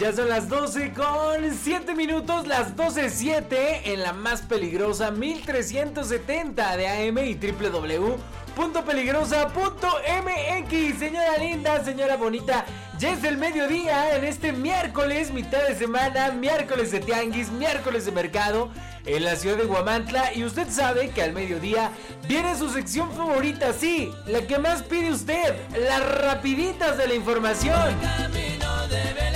Ya son las 12 con 7 minutos, las 12.07 en la más peligrosa 1370 de AM y www.peligrosa.mx. Señora linda, señora bonita, ya es el mediodía en este miércoles, mitad de semana, miércoles de tianguis, miércoles de mercado en la ciudad de Guamantla y usted sabe que al mediodía viene su sección favorita, sí, la que más pide usted, las rapiditas de la información. El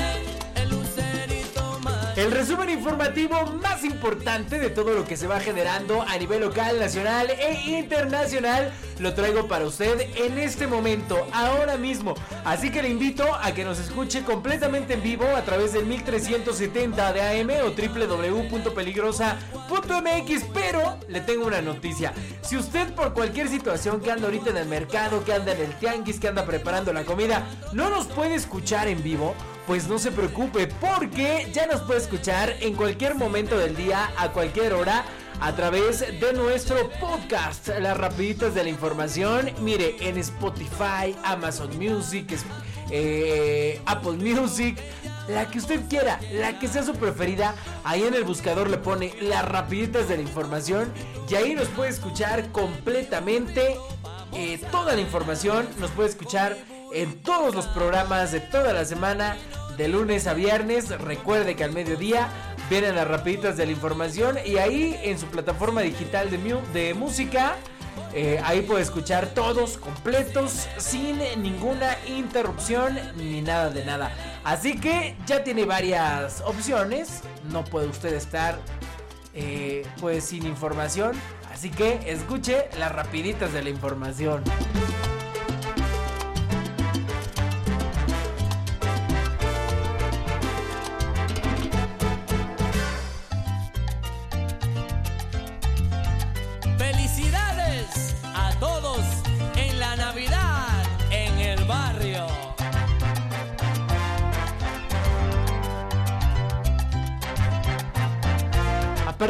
resumen informativo más importante de todo lo que se va generando a nivel local, nacional e internacional lo traigo para usted en este momento, ahora mismo. Así que le invito a que nos escuche completamente en vivo a través del 1370 de AM o www.peligrosa.mx. Pero le tengo una noticia. Si usted por cualquier situación que anda ahorita en el mercado, que anda en el tianguis, que anda preparando la comida, no nos puede escuchar en vivo, pues no se preocupe porque ya nos puede escuchar en cualquier momento del día, a cualquier hora, a través de nuestro podcast, las rapiditas de la información. Mire, en Spotify, Amazon Music, eh, Apple Music, la que usted quiera, la que sea su preferida, ahí en el buscador le pone las rapiditas de la información y ahí nos puede escuchar completamente eh, toda la información, nos puede escuchar en todos los programas de toda la semana, de lunes a viernes. Recuerde que al mediodía vienen las rapiditas de la información y ahí en su plataforma digital de, de música. Eh, ahí puede escuchar todos completos sin ninguna interrupción ni nada de nada. Así que ya tiene varias opciones. No puede usted estar eh, pues sin información. Así que escuche las rapiditas de la información.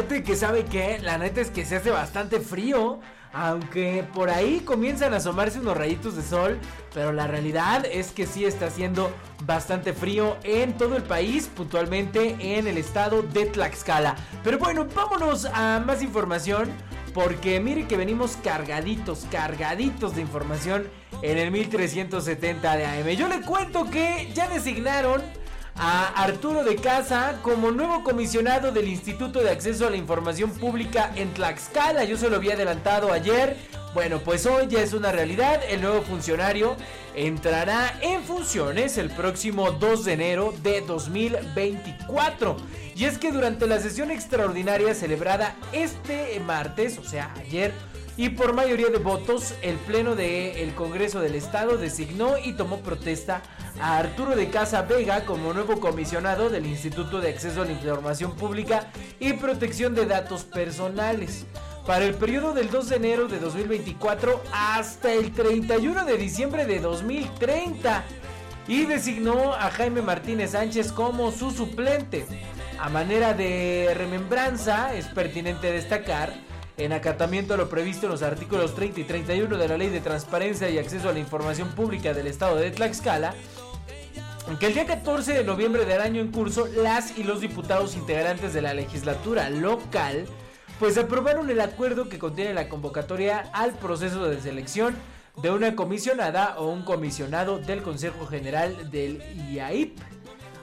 Que sabe que la neta es que se hace bastante frío. Aunque por ahí comienzan a asomarse unos rayitos de sol. Pero la realidad es que sí está haciendo bastante frío en todo el país. Puntualmente en el estado de Tlaxcala. Pero bueno, vámonos a más información. Porque mire que venimos cargaditos, cargaditos de información en el 1370 de AM. Yo le cuento que ya designaron a Arturo de Casa como nuevo comisionado del Instituto de Acceso a la Información Pública en Tlaxcala. Yo se lo había adelantado ayer. Bueno, pues hoy ya es una realidad. El nuevo funcionario entrará en funciones el próximo 2 de enero de 2024. Y es que durante la sesión extraordinaria celebrada este martes, o sea, ayer, y por mayoría de votos, el Pleno del Congreso del Estado designó y tomó protesta a Arturo de Casa Vega como nuevo comisionado del Instituto de Acceso a la Información Pública y Protección de Datos Personales para el periodo del 2 de enero de 2024 hasta el 31 de diciembre de 2030 y designó a Jaime Martínez Sánchez como su suplente. A manera de remembranza, es pertinente destacar, en acatamiento a lo previsto en los artículos 30 y 31 de la Ley de Transparencia y Acceso a la Información Pública del Estado de Tlaxcala, que el día 14 de noviembre del año en curso, las y los diputados integrantes de la legislatura local, pues aprobaron el acuerdo que contiene la convocatoria al proceso de selección de una comisionada o un comisionado del Consejo General del IAIP.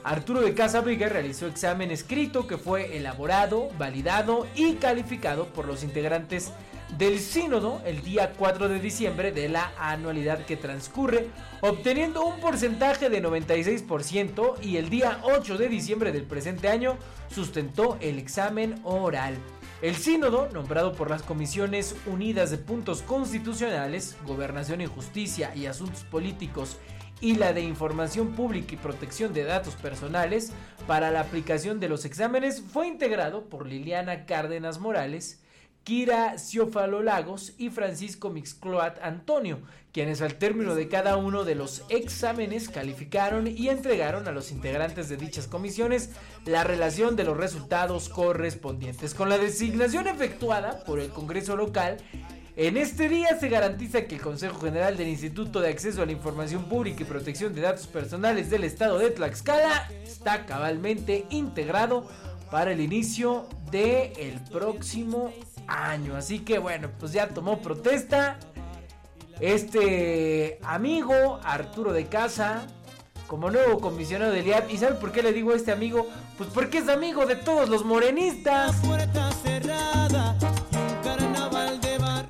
Arturo de Casabriga realizó examen escrito que fue elaborado, validado y calificado por los integrantes del sínodo el día 4 de diciembre de la anualidad que transcurre, obteniendo un porcentaje de 96% y el día 8 de diciembre del presente año sustentó el examen oral. El sínodo, nombrado por las Comisiones Unidas de Puntos Constitucionales, Gobernación y Justicia y Asuntos Políticos y la de Información Pública y Protección de Datos Personales para la aplicación de los exámenes, fue integrado por Liliana Cárdenas Morales, Kira Ciofalo Lagos y Francisco Mixcloat Antonio, quienes al término de cada uno de los exámenes calificaron y entregaron a los integrantes de dichas comisiones la relación de los resultados correspondientes. Con la designación efectuada por el Congreso local, en este día se garantiza que el Consejo General del Instituto de Acceso a la Información Pública y Protección de Datos Personales del Estado de Tlaxcala está cabalmente integrado para el inicio del el próximo año. Así que bueno, pues ya tomó protesta este amigo Arturo de Casa como nuevo comisionado del IAP. ¿Y sabe por qué le digo a este amigo? Pues porque es amigo de todos los morenistas.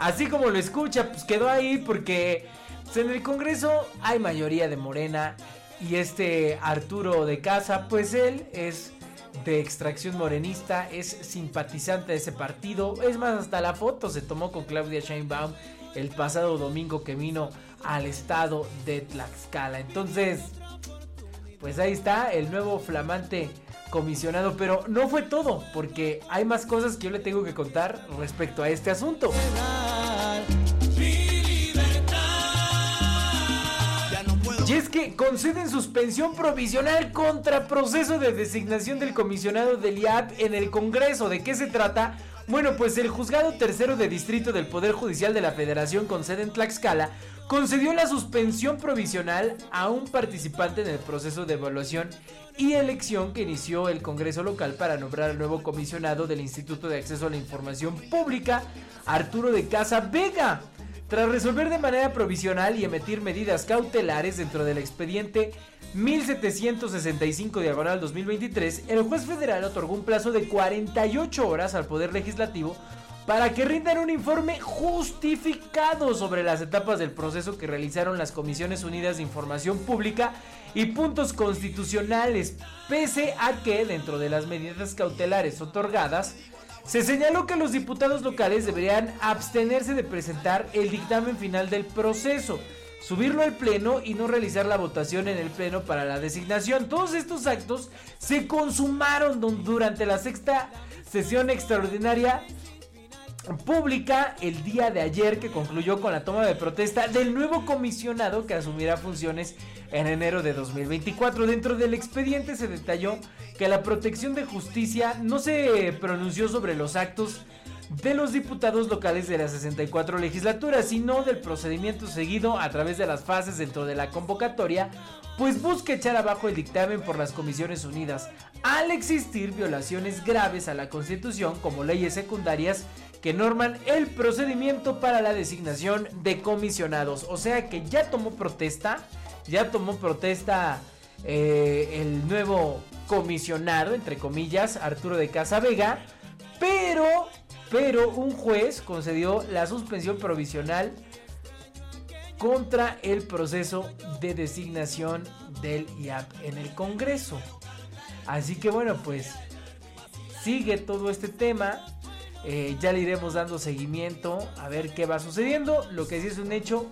Así como lo escucha, pues quedó ahí porque pues, en el Congreso hay mayoría de Morena y este Arturo de Casa, pues él es de extracción morenista, es simpatizante de ese partido. Es más, hasta la foto se tomó con Claudia Sheinbaum el pasado domingo que vino al estado de Tlaxcala. Entonces, pues ahí está el nuevo flamante comisionado, pero no fue todo, porque hay más cosas que yo le tengo que contar respecto a este asunto. Y es que conceden suspensión provisional contra proceso de designación del comisionado del IAP en el Congreso. ¿De qué se trata? Bueno, pues el juzgado tercero de distrito del Poder Judicial de la Federación con sede en Tlaxcala concedió la suspensión provisional a un participante en el proceso de evaluación y elección que inició el Congreso local para nombrar al nuevo comisionado del Instituto de Acceso a la Información Pública, Arturo de Casa Vega. Tras resolver de manera provisional y emitir medidas cautelares dentro del expediente 1765 diagonal 2023, el juez federal otorgó un plazo de 48 horas al Poder Legislativo para que rindan un informe justificado sobre las etapas del proceso que realizaron las Comisiones Unidas de Información Pública y puntos constitucionales, pese a que dentro de las medidas cautelares otorgadas, se señaló que los diputados locales deberían abstenerse de presentar el dictamen final del proceso, subirlo al pleno y no realizar la votación en el pleno para la designación. Todos estos actos se consumaron durante la sexta sesión extraordinaria pública el día de ayer que concluyó con la toma de protesta del nuevo comisionado que asumirá funciones en enero de 2024. Dentro del expediente se detalló que la protección de justicia no se pronunció sobre los actos de los diputados locales de la 64 legislatura, sino del procedimiento seguido a través de las fases dentro de la convocatoria, pues busca echar abajo el dictamen por las Comisiones Unidas, al existir violaciones graves a la Constitución como leyes secundarias que norman el procedimiento para la designación de comisionados. O sea que ya tomó protesta, ya tomó protesta eh, el nuevo comisionado, entre comillas, Arturo de Casa Vega, pero, pero un juez concedió la suspensión provisional contra el proceso de designación del IAP en el Congreso. Así que bueno, pues sigue todo este tema. Eh, ya le iremos dando seguimiento a ver qué va sucediendo. Lo que sí es un hecho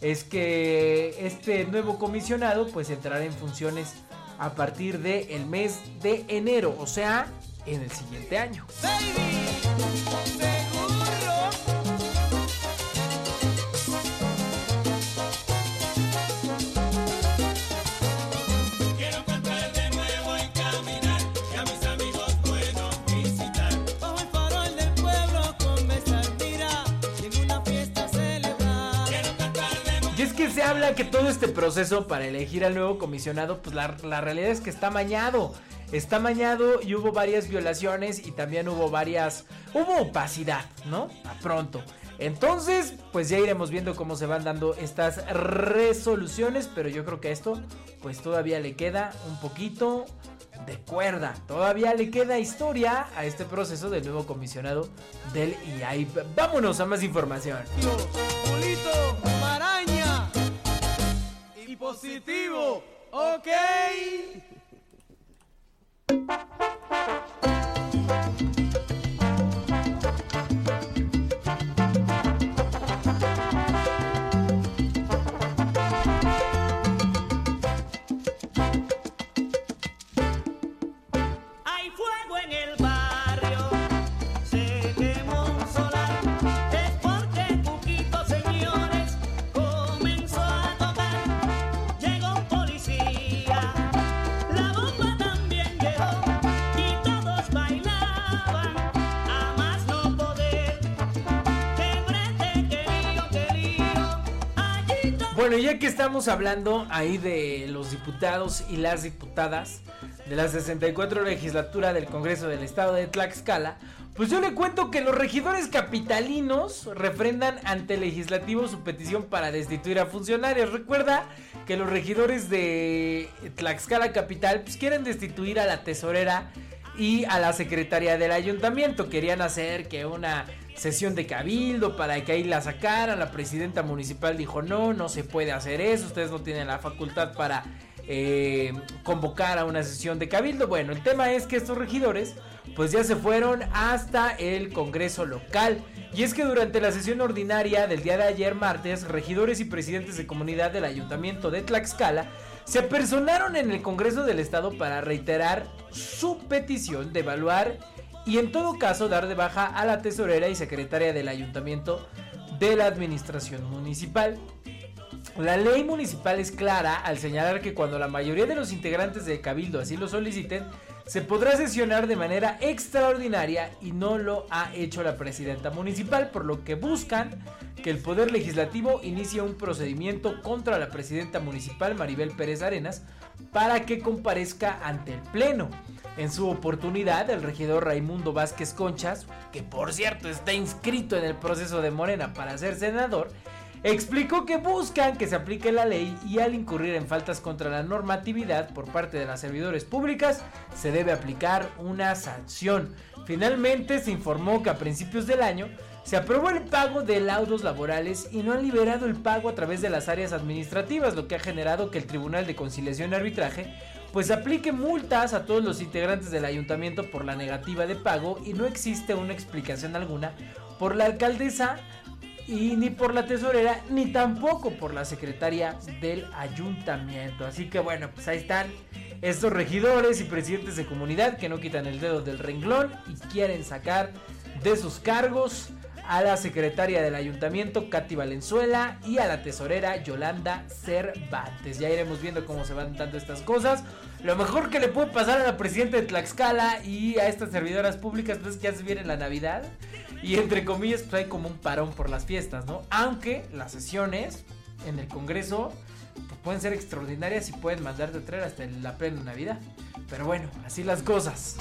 es que este nuevo comisionado pues entrará en funciones a partir del el mes de enero, o sea, en el siguiente año. Habla que todo este proceso para elegir al nuevo comisionado, pues la, realidad es que está mañado. Está mañado y hubo varias violaciones y también hubo varias... Hubo opacidad, ¿no? A pronto. Entonces, pues ya iremos viendo cómo se van dando estas resoluciones, pero yo creo que esto, pues todavía le queda un poquito de cuerda. Todavía le queda historia a este proceso del nuevo comisionado del IAI. Vámonos a más información positivo. Ok. Ya que estamos hablando ahí de los diputados y las diputadas de la 64 legislatura del Congreso del Estado de Tlaxcala, pues yo le cuento que los regidores capitalinos refrendan ante el legislativo su petición para destituir a funcionarios. Recuerda que los regidores de Tlaxcala Capital pues quieren destituir a la tesorera y a la secretaria del ayuntamiento. Querían hacer que una sesión de cabildo para que ahí la sacaran. La presidenta municipal dijo no, no se puede hacer eso, ustedes no tienen la facultad para eh, convocar a una sesión de cabildo. Bueno, el tema es que estos regidores pues ya se fueron hasta el Congreso local. Y es que durante la sesión ordinaria del día de ayer martes, regidores y presidentes de comunidad del ayuntamiento de Tlaxcala se apersonaron en el Congreso del Estado para reiterar su petición de evaluar y en todo caso dar de baja a la tesorera y secretaria del ayuntamiento de la administración municipal. La ley municipal es clara al señalar que cuando la mayoría de los integrantes del cabildo así lo soliciten, se podrá sesionar de manera extraordinaria y no lo ha hecho la presidenta municipal, por lo que buscan que el Poder Legislativo inicie un procedimiento contra la presidenta municipal Maribel Pérez Arenas para que comparezca ante el Pleno. En su oportunidad, el regidor Raimundo Vázquez Conchas, que por cierto está inscrito en el proceso de Morena para ser senador, explicó que buscan que se aplique la ley y al incurrir en faltas contra la normatividad por parte de las servidores públicas se debe aplicar una sanción. Finalmente se informó que a principios del año se aprobó el pago de laudos laborales y no han liberado el pago a través de las áreas administrativas, lo que ha generado que el Tribunal de Conciliación y Arbitraje pues aplique multas a todos los integrantes del ayuntamiento por la negativa de pago y no existe una explicación alguna por la alcaldesa y ni por la tesorera ni tampoco por la secretaria del ayuntamiento. Así que bueno, pues ahí están estos regidores y presidentes de comunidad que no quitan el dedo del renglón y quieren sacar de sus cargos a la secretaria del ayuntamiento Katy Valenzuela y a la tesorera Yolanda Cervantes. Ya iremos viendo cómo se van dando estas cosas. Lo mejor que le puede pasar a la presidenta de Tlaxcala y a estas servidoras públicas pues, es que ya se viene la Navidad. Y entre comillas, pues hay como un parón por las fiestas, ¿no? Aunque las sesiones en el Congreso pues, pueden ser extraordinarias y pueden mandarte a traer hasta la plena Navidad. Pero bueno, así las cosas.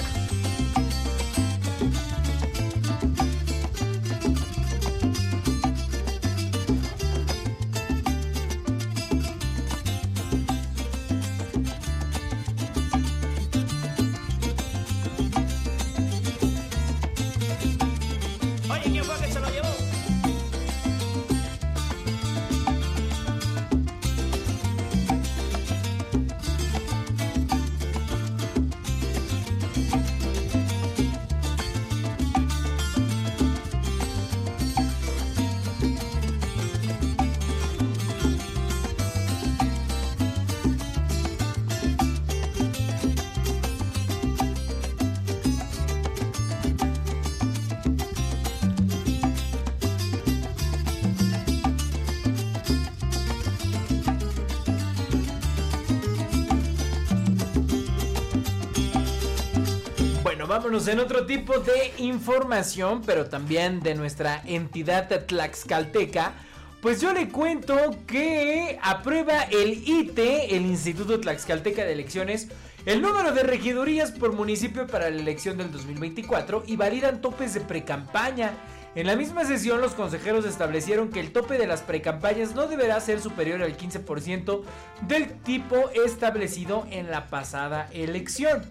Vámonos en otro tipo de información, pero también de nuestra entidad tlaxcalteca. Pues yo le cuento que aprueba el ITE, el Instituto Tlaxcalteca de Elecciones, el número de regidurías por municipio para la elección del 2024 y validan topes de precampaña. En la misma sesión los consejeros establecieron que el tope de las precampañas no deberá ser superior al 15% del tipo establecido en la pasada elección.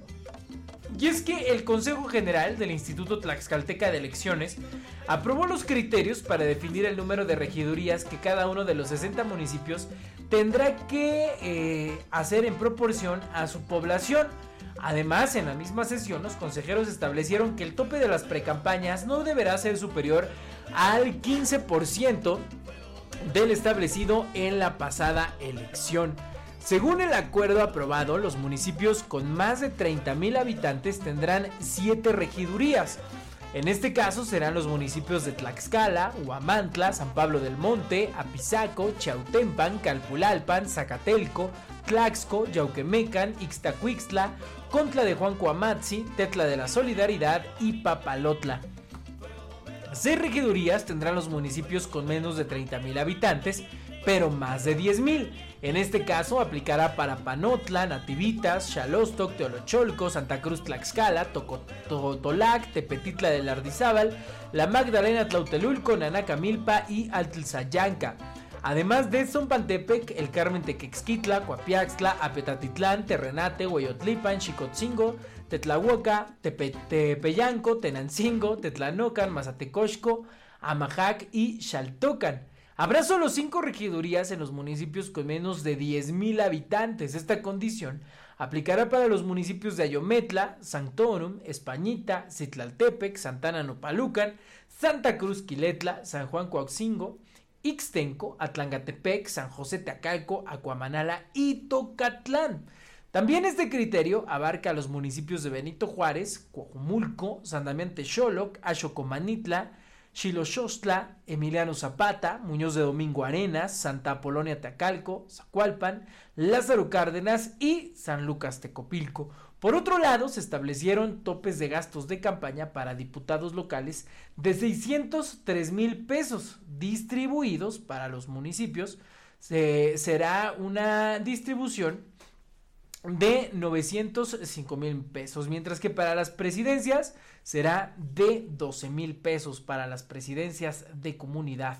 Y es que el Consejo General del Instituto Tlaxcalteca de Elecciones aprobó los criterios para definir el número de regidurías que cada uno de los 60 municipios tendrá que eh, hacer en proporción a su población. Además, en la misma sesión, los consejeros establecieron que el tope de las precampañas no deberá ser superior al 15% del establecido en la pasada elección. Según el acuerdo aprobado, los municipios con más de 30.000 habitantes tendrán 7 regidurías. En este caso serán los municipios de Tlaxcala, Huamantla, San Pablo del Monte, Apizaco, Chautempan, Calpulalpan, Zacatelco, Tlaxco, Yauquemecan, Ixtacuixtla, Contla de Juan Cuamatzi, Tetla de la Solidaridad y Papalotla. Seis regidurías tendrán los municipios con menos de 30.000 habitantes, pero más de 10.000. En este caso aplicará para Panotla, Nativitas, Xalostoc, Teolocholco, Santa Cruz Tlaxcala, Totolac, Tepetitla del Ardizábal, La Magdalena Tlautelulco, Nanacamilpa y Altilzayanca. Además de Zompantepec, el Carmen Tequexquitla, Coapiaxtla, Apetatitlán, Terrenate, Hueyotlipan, Chicotzingo, Tetlahuaca, Tepeyanco, Tenancingo, Tetlanocan, Mazatecoxco, Amajac y Xaltocan. Habrá solo cinco regidurías en los municipios con menos de 10.000 habitantes. Esta condición aplicará para los municipios de Ayometla, Santorum, Españita, Citlaltepec, Santana Nopalucan, Santa Cruz Quiletla, San Juan Coaxingo, Ixtenco, Atlangatepec, San José Teacalco, Acuamanala y Tocatlán. También este criterio abarca los municipios de Benito Juárez, Coajumulco, San Damián Texoloc, Axocomanitla, Xiloxostla, Emiliano Zapata, Muñoz de Domingo Arenas, Santa Apolonia Teacalco, Zacualpan, Lázaro Cárdenas y San Lucas Tecopilco. Por otro lado, se establecieron topes de gastos de campaña para diputados locales de 603 mil pesos distribuidos para los municipios. será una distribución de 905 mil pesos, mientras que para las presidencias será de 12 mil pesos para las presidencias de comunidad.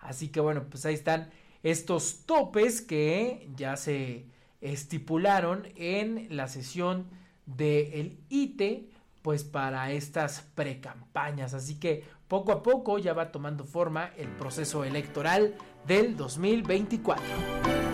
Así que bueno, pues ahí están estos topes que ya se estipularon en la sesión del ITE, pues para estas precampañas. Así que poco a poco ya va tomando forma el proceso electoral del 2024.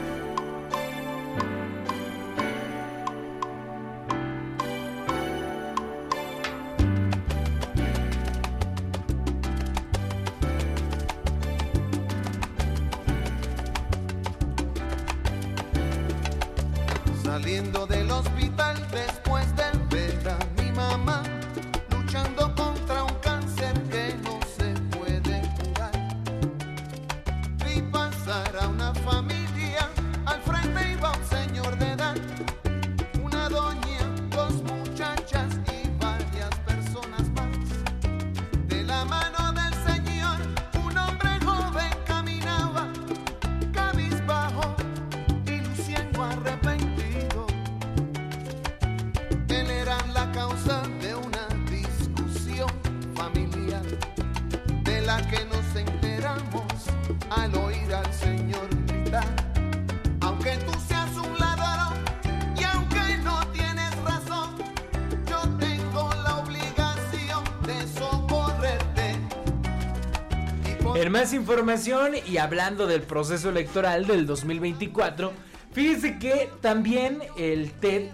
Más información y hablando del proceso electoral del 2024, fíjese que también el TED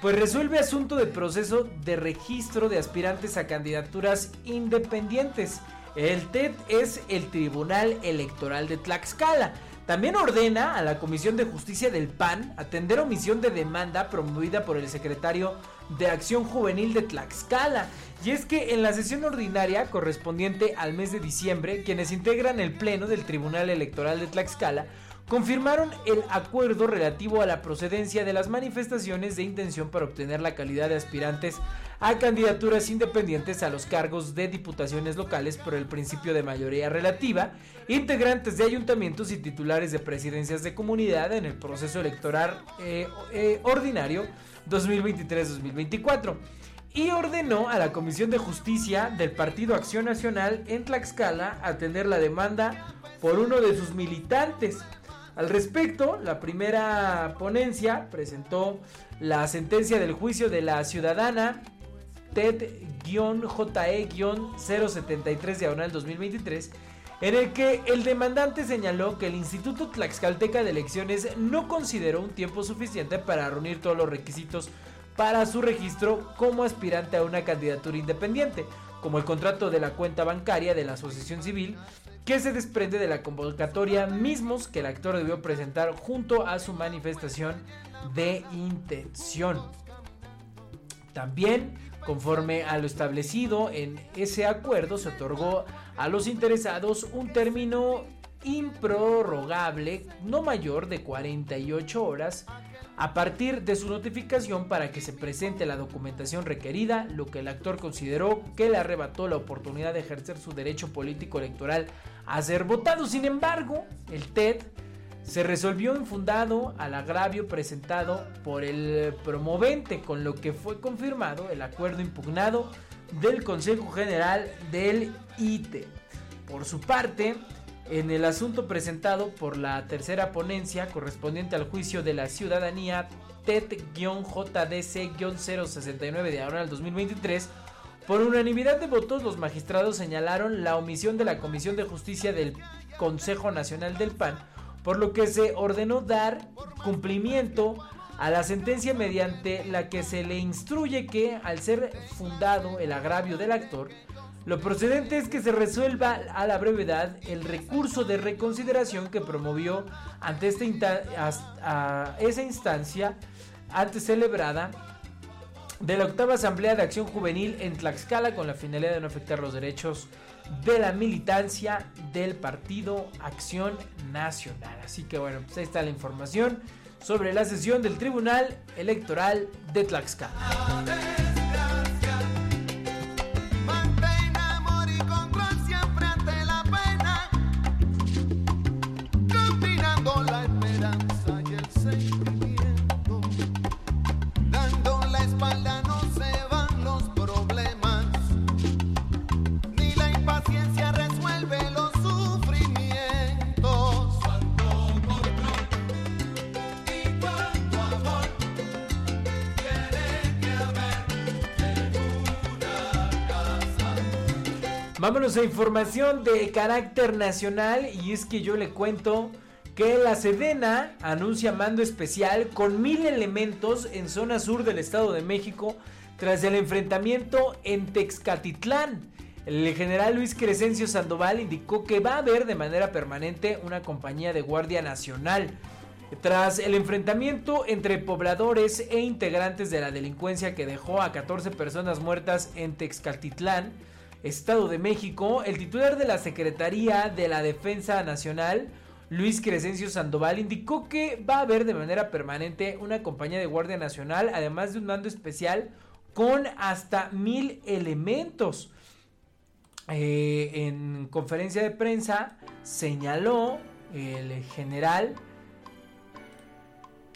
pues resuelve asunto de proceso de registro de aspirantes a candidaturas independientes. El TED es el Tribunal Electoral de Tlaxcala. También ordena a la Comisión de Justicia del PAN atender omisión de demanda promovida por el secretario de Acción Juvenil de Tlaxcala. Y es que en la sesión ordinaria correspondiente al mes de diciembre, quienes integran el Pleno del Tribunal Electoral de Tlaxcala confirmaron el acuerdo relativo a la procedencia de las manifestaciones de intención para obtener la calidad de aspirantes a candidaturas independientes a los cargos de diputaciones locales por el principio de mayoría relativa, integrantes de ayuntamientos y titulares de presidencias de comunidad en el proceso electoral eh, eh, ordinario 2023-2024 y ordenó a la Comisión de Justicia del Partido Acción Nacional en Tlaxcala atender la demanda por uno de sus militantes. Al respecto, la primera ponencia presentó la sentencia del juicio de la ciudadana TED-JE-073 diagonal 2023 en el que el demandante señaló que el Instituto Tlaxcalteca de Elecciones no consideró un tiempo suficiente para reunir todos los requisitos para su registro como aspirante a una candidatura independiente, como el contrato de la cuenta bancaria de la asociación civil, que se desprende de la convocatoria mismos que el actor debió presentar junto a su manifestación de intención. También, conforme a lo establecido en ese acuerdo, se otorgó a los interesados un término improrrogable no mayor de 48 horas a partir de su notificación para que se presente la documentación requerida, lo que el actor consideró que le arrebató la oportunidad de ejercer su derecho político electoral a ser votado. Sin embargo, el TED se resolvió infundado al agravio presentado por el promovente, con lo que fue confirmado el acuerdo impugnado del Consejo General del ITE. Por su parte, en el asunto presentado por la tercera ponencia correspondiente al juicio de la ciudadanía TET-JDC-069 de ahora al 2023, por unanimidad de votos los magistrados señalaron la omisión de la Comisión de Justicia del Consejo Nacional del PAN, por lo que se ordenó dar cumplimiento a la sentencia mediante la que se le instruye que, al ser fundado el agravio del actor, lo procedente es que se resuelva a la brevedad el recurso de reconsideración que promovió ante esta esa instancia antes celebrada de la octava Asamblea de Acción Juvenil en Tlaxcala con la finalidad de no afectar los derechos de la militancia del Partido Acción Nacional. Así que bueno, pues ahí está la información sobre la sesión del Tribunal Electoral de Tlaxcala. Vámonos a información de carácter nacional y es que yo le cuento que la Sedena anuncia mando especial con mil elementos en zona sur del Estado de México tras el enfrentamiento en Texcatitlán. El general Luis Crescencio Sandoval indicó que va a haber de manera permanente una compañía de Guardia Nacional. Tras el enfrentamiento entre pobladores e integrantes de la delincuencia que dejó a 14 personas muertas en Texcatitlán, Estado de México, el titular de la Secretaría de la Defensa Nacional, Luis Crescencio Sandoval, indicó que va a haber de manera permanente una compañía de Guardia Nacional, además de un mando especial con hasta mil elementos. Eh, en conferencia de prensa señaló el general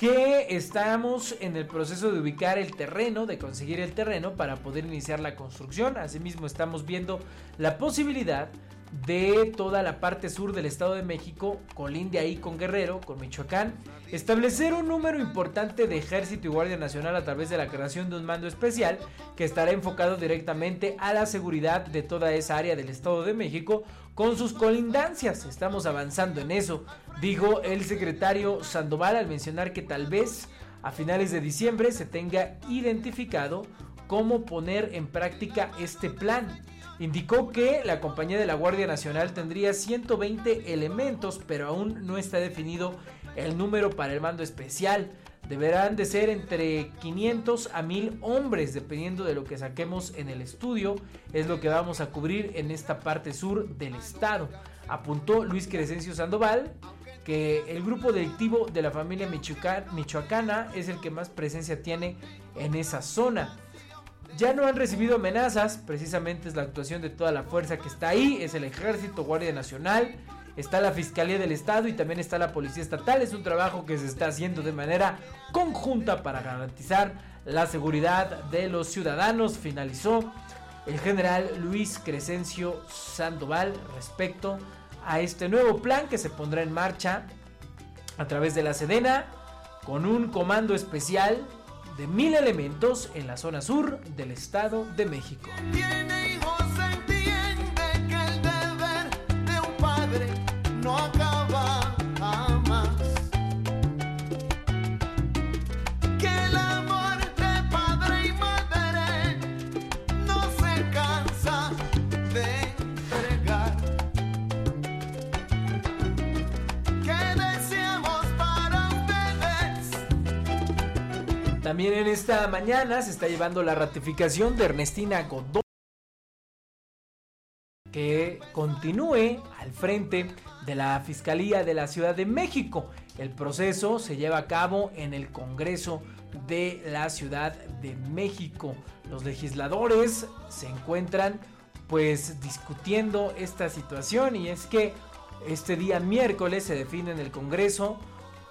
que estamos en el proceso de ubicar el terreno, de conseguir el terreno para poder iniciar la construcción. Asimismo estamos viendo la posibilidad de toda la parte sur del Estado de México, colinde ahí con Guerrero, con Michoacán, establecer un número importante de ejército y guardia nacional a través de la creación de un mando especial que estará enfocado directamente a la seguridad de toda esa área del Estado de México con sus colindancias. Estamos avanzando en eso, dijo el secretario Sandoval al mencionar que tal vez a finales de diciembre se tenga identificado cómo poner en práctica este plan. Indicó que la compañía de la Guardia Nacional tendría 120 elementos, pero aún no está definido el número para el mando especial. Deberán de ser entre 500 a 1000 hombres, dependiendo de lo que saquemos en el estudio. Es lo que vamos a cubrir en esta parte sur del estado. Apuntó Luis Crescencio Sandoval que el grupo delictivo de la familia michoacana es el que más presencia tiene en esa zona ya no han recibido amenazas, precisamente es la actuación de toda la fuerza que está ahí, es el ejército, Guardia Nacional, está la Fiscalía del Estado y también está la Policía Estatal. Es un trabajo que se está haciendo de manera conjunta para garantizar la seguridad de los ciudadanos, finalizó el general Luis Crescencio Sandoval respecto a este nuevo plan que se pondrá en marcha a través de la Sedena con un comando especial de mil elementos en la zona sur del Estado de México. También en esta mañana se está llevando la ratificación de Ernestina Godoy que continúe al frente de la Fiscalía de la Ciudad de México. El proceso se lleva a cabo en el Congreso de la Ciudad de México. Los legisladores se encuentran pues discutiendo esta situación y es que este día miércoles se define en el Congreso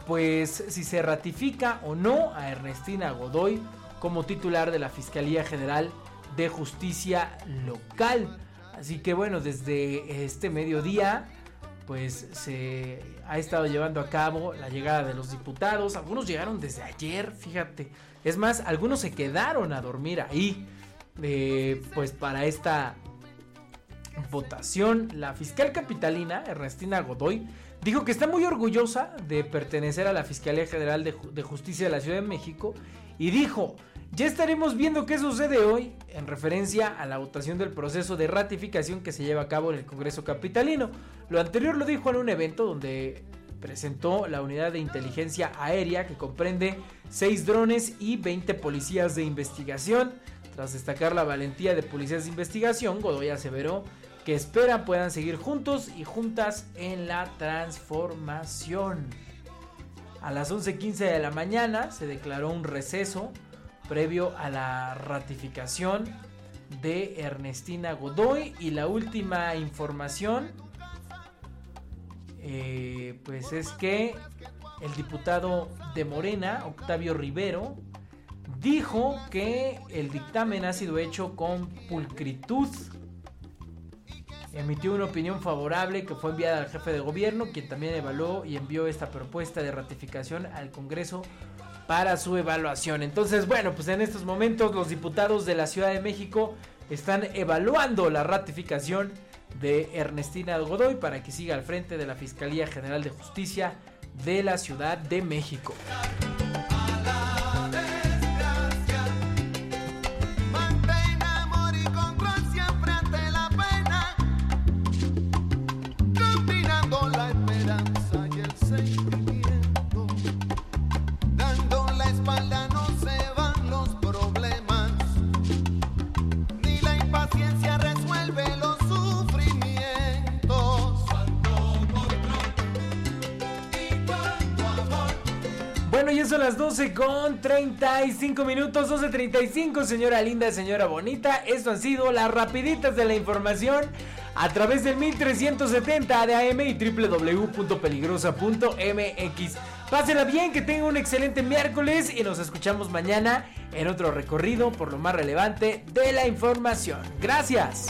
pues si se ratifica o no a Ernestina Godoy como titular de la Fiscalía General de Justicia Local. Así que bueno, desde este mediodía pues se ha estado llevando a cabo la llegada de los diputados. Algunos llegaron desde ayer, fíjate. Es más, algunos se quedaron a dormir ahí. Eh, pues para esta votación, la fiscal capitalina, Ernestina Godoy, dijo que está muy orgullosa de pertenecer a la Fiscalía General de, Justicia de la Ciudad de México y dijo, ya estaremos viendo qué sucede hoy en referencia a la votación del proceso de ratificación que se lleva a cabo en el Congreso Capitalino. Lo anterior lo dijo en un evento donde presentó la unidad de inteligencia aérea que comprende 6 drones y 20 policías de investigación. Tras destacar la valentía de policías de investigación, Godoy aseveró que espera puedan seguir juntos y juntas en la transformación. A las 11.15 de la mañana se declaró un receso previo a la ratificación de Ernestina Godoy. Y la última información, eh, pues es que el diputado de Morena, Octavio Rivero, dijo que el dictamen ha sido hecho con pulcritud. Emitió una opinión favorable que fue enviada al jefe de gobierno, quien también evaluó y envió esta propuesta de ratificación al Congreso para su evaluación. Entonces, bueno, pues en estos momentos los diputados de la Ciudad de México están evaluando la ratificación de Ernestina Godoy para que siga al frente de la Fiscalía General de Justicia de la Ciudad de México. Son las 12 con 35 minutos, 12.35, señora linda, señora bonita. Esto han sido las rapiditas de la información a través del 1370 de AM y www.peligrosa.mx. Pásenla bien, que tengan un excelente miércoles y nos escuchamos mañana en otro recorrido por lo más relevante de la información. Gracias.